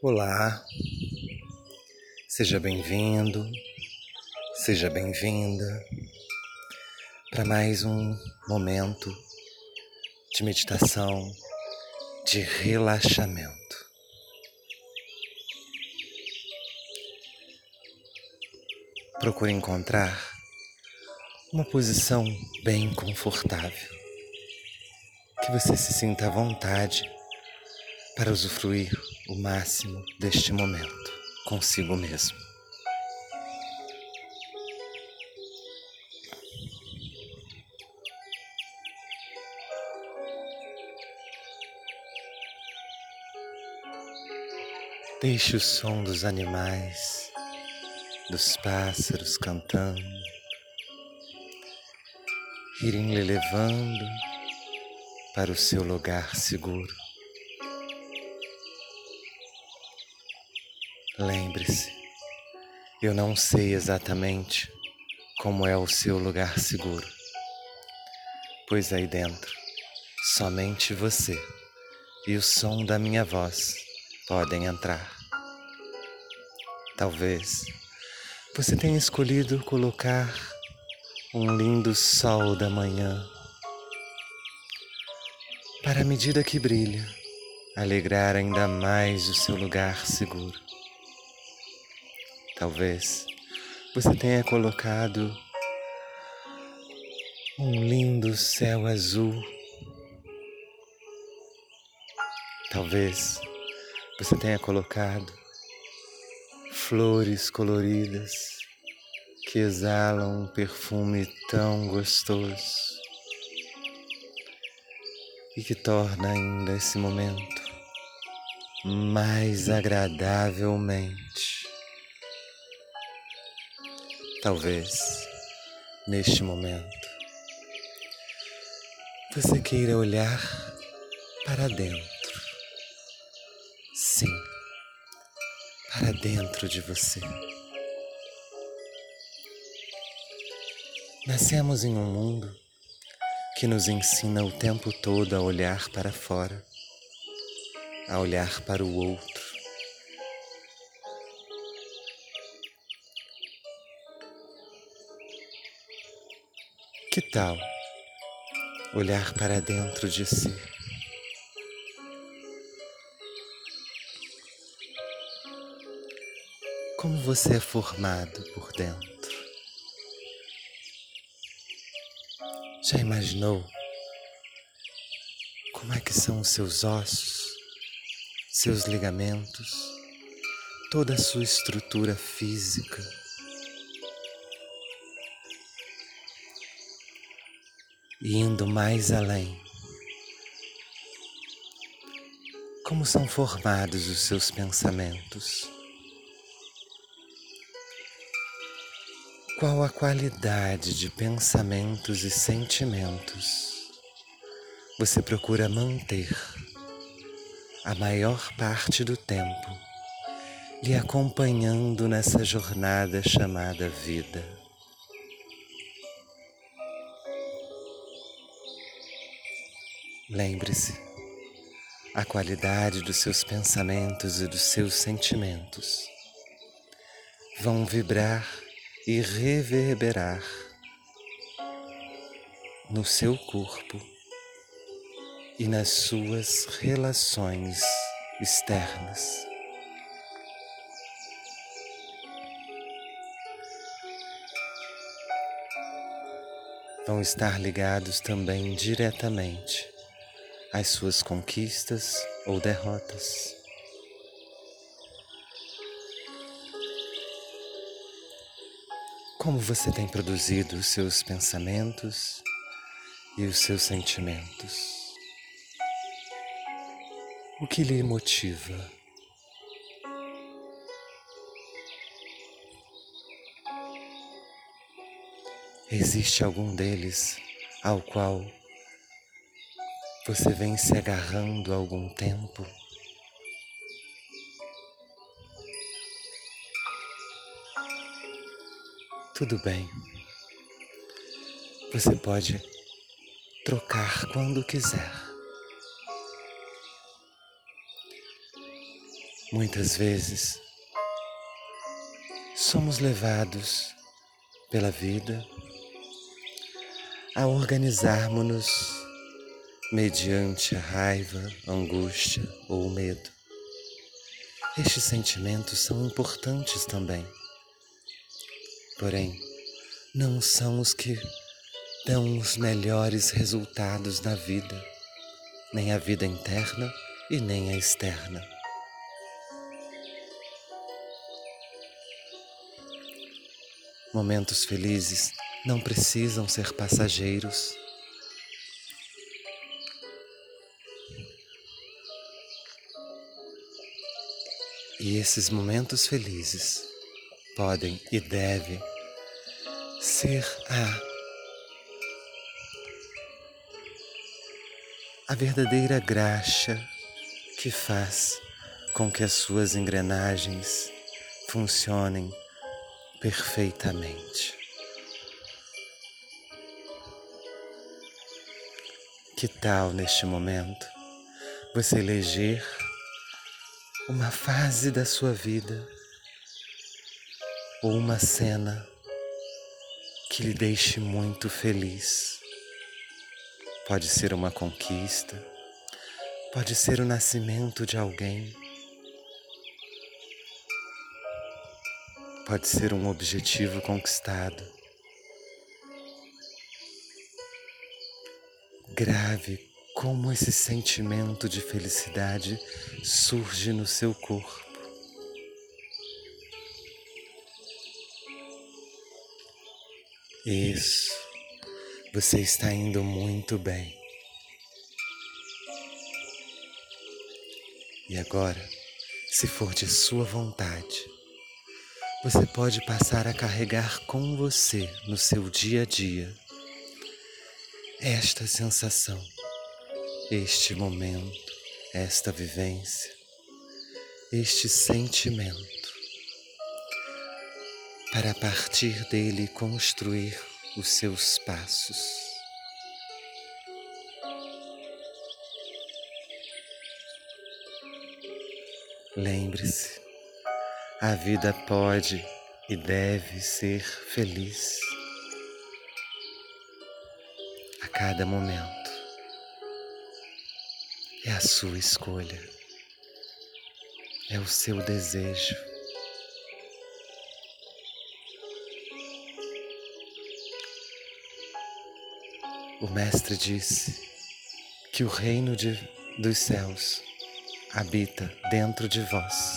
Olá, seja bem-vindo, seja bem-vinda para mais um momento de meditação, de relaxamento. Procure encontrar uma posição bem confortável, que você se sinta à vontade para usufruir o máximo deste momento consigo mesmo. Deixe o som dos animais, dos pássaros cantando, irem lhe levando para o seu lugar seguro. Lembre-se, eu não sei exatamente como é o seu lugar seguro, pois aí dentro somente você e o som da minha voz podem entrar. Talvez você tenha escolhido colocar um lindo sol da manhã para, à medida que brilha, alegrar ainda mais o seu lugar seguro. Talvez você tenha colocado um lindo céu azul. Talvez você tenha colocado flores coloridas que exalam um perfume tão gostoso e que torna ainda esse momento mais agradavelmente Talvez neste momento você queira olhar para dentro. Sim, para dentro de você. Nascemos em um mundo que nos ensina o tempo todo a olhar para fora, a olhar para o outro Que tal olhar para dentro de si? Como você é formado por dentro? Já imaginou como é que são os seus ossos, seus ligamentos, toda a sua estrutura física? E indo mais além. Como são formados os seus pensamentos? Qual a qualidade de pensamentos e sentimentos você procura manter a maior parte do tempo lhe acompanhando nessa jornada chamada vida? Lembre-se, a qualidade dos seus pensamentos e dos seus sentimentos vão vibrar e reverberar no seu corpo e nas suas relações externas. Vão estar ligados também diretamente as suas conquistas ou derrotas. Como você tem produzido os seus pensamentos e os seus sentimentos? O que lhe motiva? Existe algum deles ao qual você vem se agarrando há algum tempo? Tudo bem. Você pode trocar quando quiser. Muitas vezes somos levados pela vida a organizarmos-nos mediante a raiva, angústia ou medo. Estes sentimentos são importantes também, porém, não são os que dão os melhores resultados na vida, nem a vida interna e nem a externa. Momentos felizes não precisam ser passageiros. E esses momentos felizes podem e devem ser a a verdadeira graxa que faz com que as suas engrenagens funcionem perfeitamente. Que tal neste momento você eleger uma fase da sua vida ou uma cena que lhe deixe muito feliz? Pode ser uma conquista, pode ser o nascimento de alguém, pode ser um objetivo conquistado. Grave como esse sentimento de felicidade surge no seu corpo. Isso, você está indo muito bem. E agora, se for de sua vontade, você pode passar a carregar com você no seu dia a dia esta sensação, este momento, esta vivência, este sentimento, para a partir dele construir os seus passos. Lembre-se, a vida pode e deve ser feliz cada momento. É a sua escolha, é o seu desejo. O Mestre disse que o reino de, dos céus habita dentro de vós.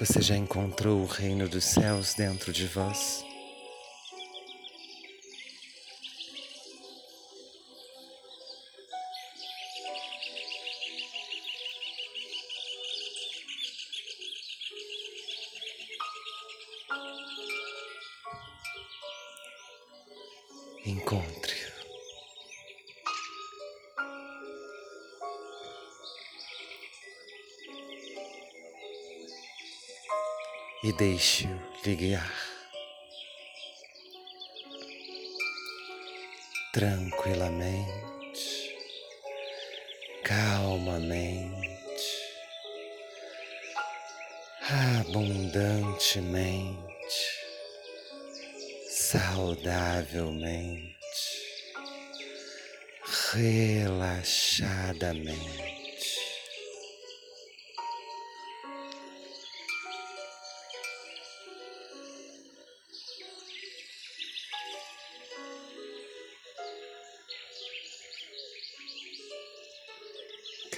Você já encontrou o reino dos céus dentro de vós? E deixe-o lhe guiar. Tranquilamente, calmamente, abundantemente saudavelmente, relaxadamente.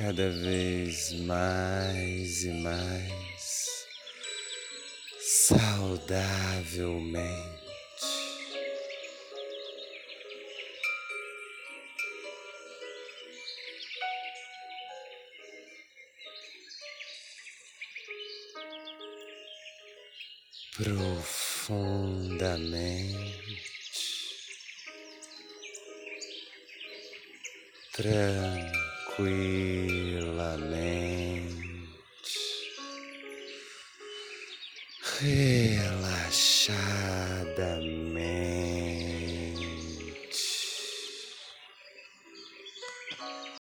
Cada vez mais e mais saudavelmente. profundamente, tranquilamente.